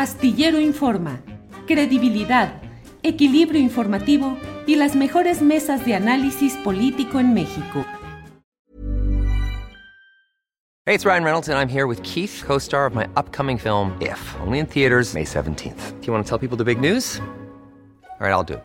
Astillero Informa, credibilidad, equilibrio informativo y las mejores mesas de análisis político en México. Hey, it's Ryan Reynolds and I'm here with Keith, co-star of my upcoming film If, only in theaters May 17th. Do you want to tell people the big news? All right, I'll do it.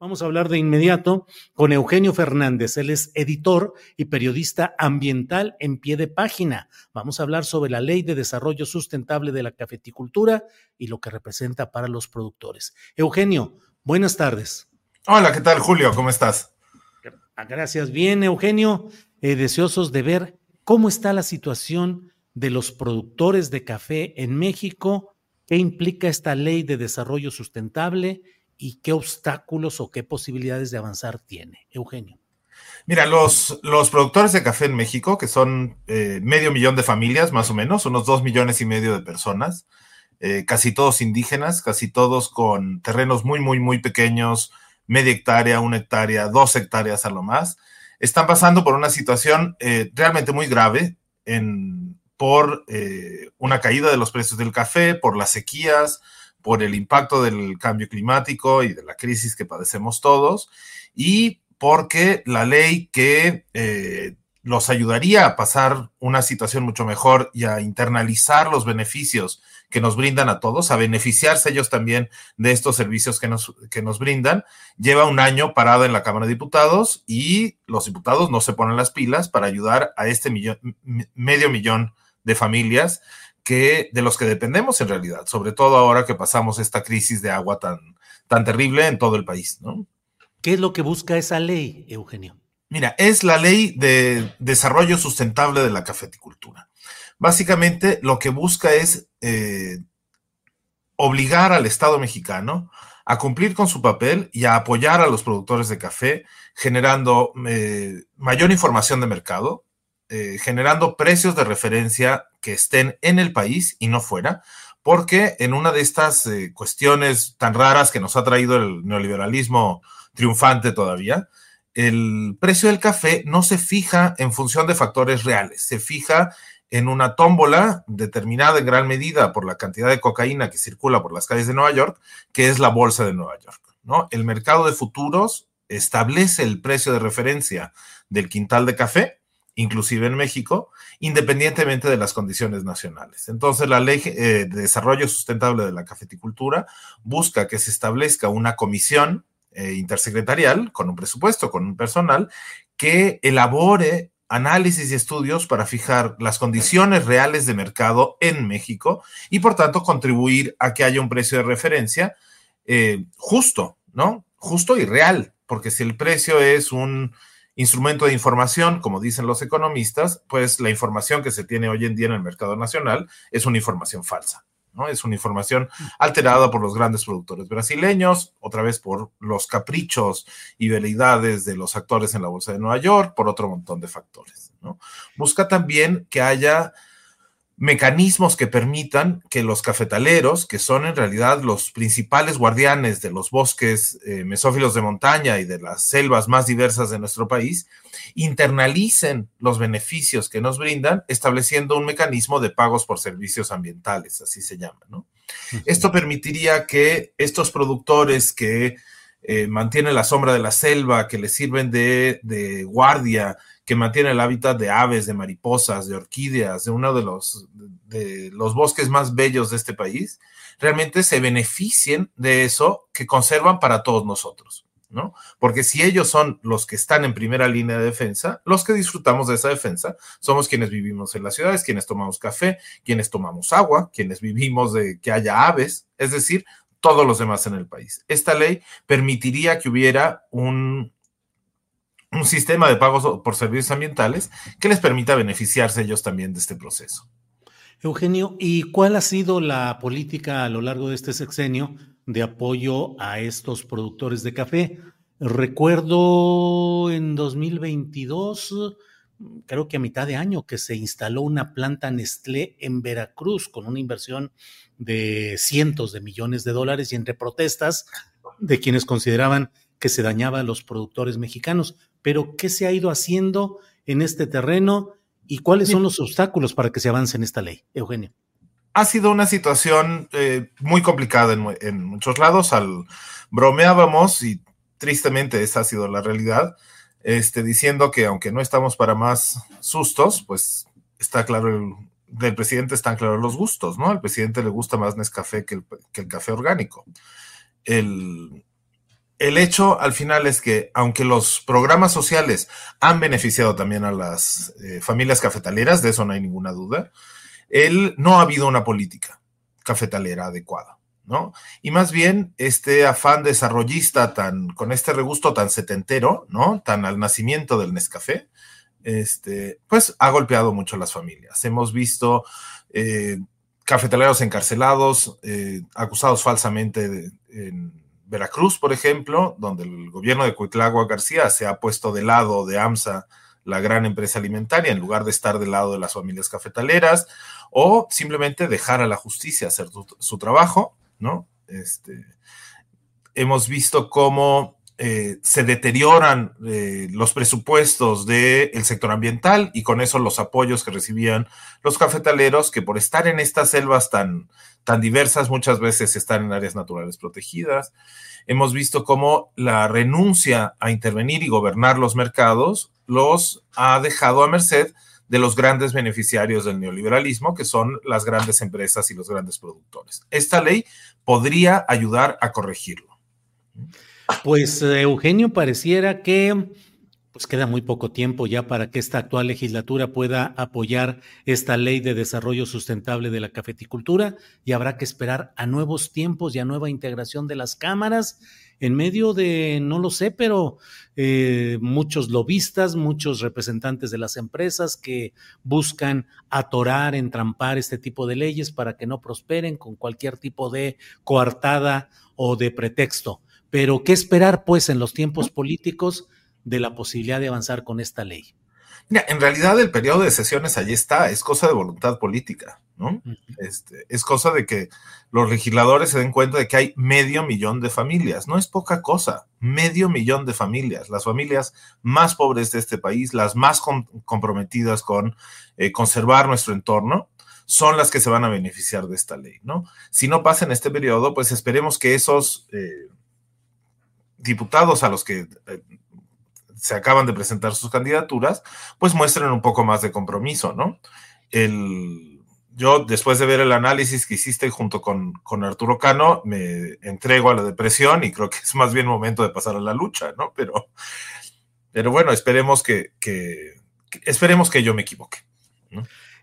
Vamos a hablar de inmediato con Eugenio Fernández. Él es editor y periodista ambiental en pie de página. Vamos a hablar sobre la ley de desarrollo sustentable de la cafeticultura y lo que representa para los productores. Eugenio, buenas tardes. Hola, ¿qué tal, Julio? ¿Cómo estás? Gracias. Bien, Eugenio. Eh, deseosos de ver cómo está la situación de los productores de café en México, qué implica esta ley de desarrollo sustentable y qué obstáculos o qué posibilidades de avanzar tiene. Eugenio. Mira, los, los productores de café en México, que son eh, medio millón de familias más o menos, unos dos millones y medio de personas, eh, casi todos indígenas, casi todos con terrenos muy, muy, muy pequeños, media hectárea, una hectárea, dos hectáreas a lo más, están pasando por una situación eh, realmente muy grave en, por una caída de los precios del café, por las sequías, por el impacto del cambio climático y de la crisis que padecemos todos, y porque la ley que eh, los ayudaría a pasar una situación mucho mejor y a internalizar los beneficios que nos brindan a todos, a beneficiarse ellos también de estos servicios que nos, que nos brindan, lleva un año parada en la Cámara de Diputados y los diputados no se ponen las pilas para ayudar a este millón, medio millón de familias que, de los que dependemos en realidad, sobre todo ahora que pasamos esta crisis de agua tan, tan terrible en todo el país. ¿no? ¿Qué es lo que busca esa ley, Eugenio? Mira, es la ley de desarrollo sustentable de la cafeticultura. Básicamente lo que busca es eh, obligar al Estado mexicano a cumplir con su papel y a apoyar a los productores de café, generando eh, mayor información de mercado, eh, generando precios de referencia que estén en el país y no fuera, porque en una de estas eh, cuestiones tan raras que nos ha traído el neoliberalismo triunfante todavía, el precio del café no se fija en función de factores reales, se fija en una tómbola determinada en gran medida por la cantidad de cocaína que circula por las calles de Nueva York, que es la bolsa de Nueva York. ¿no? El mercado de futuros establece el precio de referencia del quintal de café inclusive en México, independientemente de las condiciones nacionales. Entonces, la Ley eh, de Desarrollo Sustentable de la Cafeticultura busca que se establezca una comisión eh, intersecretarial con un presupuesto, con un personal, que elabore análisis y estudios para fijar las condiciones reales de mercado en México y, por tanto, contribuir a que haya un precio de referencia eh, justo, ¿no? Justo y real, porque si el precio es un instrumento de información, como dicen los economistas, pues la información que se tiene hoy en día en el mercado nacional es una información falsa. ¿no? Es una información alterada por los grandes productores brasileños, otra vez por los caprichos y veleidades de los actores en la Bolsa de Nueva York, por otro montón de factores. ¿no? Busca también que haya mecanismos que permitan que los cafetaleros, que son en realidad los principales guardianes de los bosques eh, mesófilos de montaña y de las selvas más diversas de nuestro país, internalicen los beneficios que nos brindan, estableciendo un mecanismo de pagos por servicios ambientales, así se llama. ¿no? Esto permitiría que estos productores que eh, mantienen la sombra de la selva, que les sirven de, de guardia, que mantiene el hábitat de aves, de mariposas, de orquídeas, de uno de los, de los bosques más bellos de este país, realmente se beneficien de eso que conservan para todos nosotros. ¿no? Porque si ellos son los que están en primera línea de defensa, los que disfrutamos de esa defensa somos quienes vivimos en las ciudades, quienes tomamos café, quienes tomamos agua, quienes vivimos de que haya aves, es decir, todos los demás en el país. Esta ley permitiría que hubiera un, un sistema de pagos por servicios ambientales que les permita beneficiarse ellos también de este proceso. Eugenio, ¿y cuál ha sido la política a lo largo de este sexenio de apoyo a estos productores de café? Recuerdo en 2022, creo que a mitad de año, que se instaló una planta Nestlé en Veracruz con una inversión de cientos de millones de dólares y entre protestas de quienes consideraban que se dañaba a los productores mexicanos. Pero, ¿qué se ha ido haciendo en este terreno? ¿Y cuáles son los obstáculos para que se avance en esta ley, Eugenio? Ha sido una situación eh, muy complicada en, muchos lados. Al bromeábamos y tristemente esa ha sido la realidad, este, diciendo que aunque no estamos para más sustos, pues está claro el, del presidente están claros los gustos, ¿no? Al presidente le gusta más Nescafé que el, que el café orgánico. El, el hecho al final es que, aunque los programas sociales han beneficiado también a las eh, familias cafetaleras, de eso no hay ninguna duda, él no ha habido una política cafetalera adecuada, ¿no? Y más bien este afán desarrollista tan, con este regusto tan setentero, ¿no? Tan al nacimiento del Nescafé, este, pues ha golpeado mucho a las familias. Hemos visto eh, cafetaleros encarcelados, eh, acusados falsamente de, en Veracruz, por ejemplo, donde el gobierno de Cuitlagua García se ha puesto de lado de AMSA, la gran empresa alimentaria, en lugar de estar del lado de las familias cafetaleras, o simplemente dejar a la justicia hacer su, trabajo, ¿no? Este, hemos visto cómo eh, se deterioran eh, los presupuestos del sector ambiental y con eso los apoyos que recibían los cafetaleros, que por estar en estas selvas tan, tan diversas, muchas veces están en áreas naturales protegidas. Hemos visto cómo la renuncia a intervenir y gobernar los mercados los ha dejado a merced de los grandes beneficiarios del neoliberalismo, que son las grandes empresas y los grandes productores. Esta ley podría ayudar a corregirlo. Pues Eugenio pareciera que pues queda muy poco tiempo ya para que esta actual legislatura pueda apoyar esta ley de desarrollo sustentable de la cafeticultura y habrá que esperar a nuevos tiempos y a nueva integración de las cámaras en medio de, no lo sé, pero eh, muchos lobistas, muchos representantes de las empresas que buscan atorar, entrampar este tipo de leyes para que no prosperen con cualquier tipo de coartada o de pretexto. Pero, ¿qué esperar, pues, en los tiempos políticos? de la posibilidad de avanzar con esta ley? Mira, en realidad el periodo de sesiones allí está, es cosa de voluntad política, ¿no? este, es cosa de que los legisladores se den cuenta de que hay medio millón de familias, no es poca cosa, medio millón de familias, las familias más pobres de este país, las más comprometidas con eh, conservar nuestro entorno, son las que se van a beneficiar de esta ley, ¿no? Si no pasa en este periodo, pues esperemos que esos eh, diputados a los que eh, se acaban de presentar sus candidaturas, pues muestren un poco más de compromiso, ¿no? El, yo, después de ver el análisis que hiciste junto con, con, Arturo Cano, me entrego a la depresión y creo que es más bien momento de pasar a la lucha, ¿no? Pero, pero bueno, esperemos que, que, esperemos que yo me equivoque.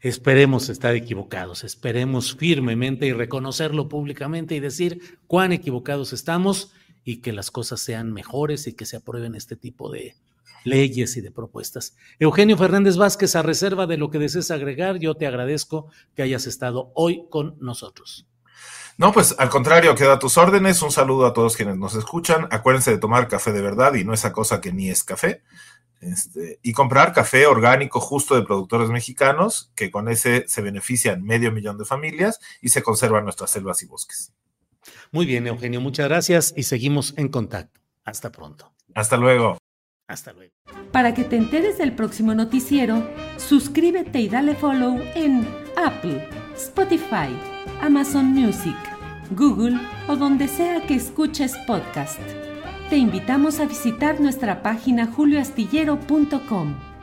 Esperemos estar equivocados, esperemos firmemente y reconocerlo públicamente y decir cuán equivocados estamos y que las cosas sean mejores y que se aprueben este tipo de leyes y de propuestas. Eugenio Fernández Vázquez, a reserva de lo que desees agregar, yo te agradezco que hayas estado hoy con nosotros. No, pues al contrario, queda a tus órdenes. Un saludo a todos quienes nos escuchan. Acuérdense de tomar café de verdad y no esa cosa que ni es café. Este, y comprar café orgánico justo de productores mexicanos, que con ese se benefician medio millón de familias y se conservan nuestras selvas y bosques. Muy bien, Eugenio, muchas gracias y seguimos en contacto. Hasta pronto. Hasta luego. Hasta luego. Para que te enteres del próximo noticiero, suscríbete y dale follow en Apple, Spotify, Amazon Music, Google o donde sea que escuches podcast. Te invitamos a visitar nuestra página julioastillero.com.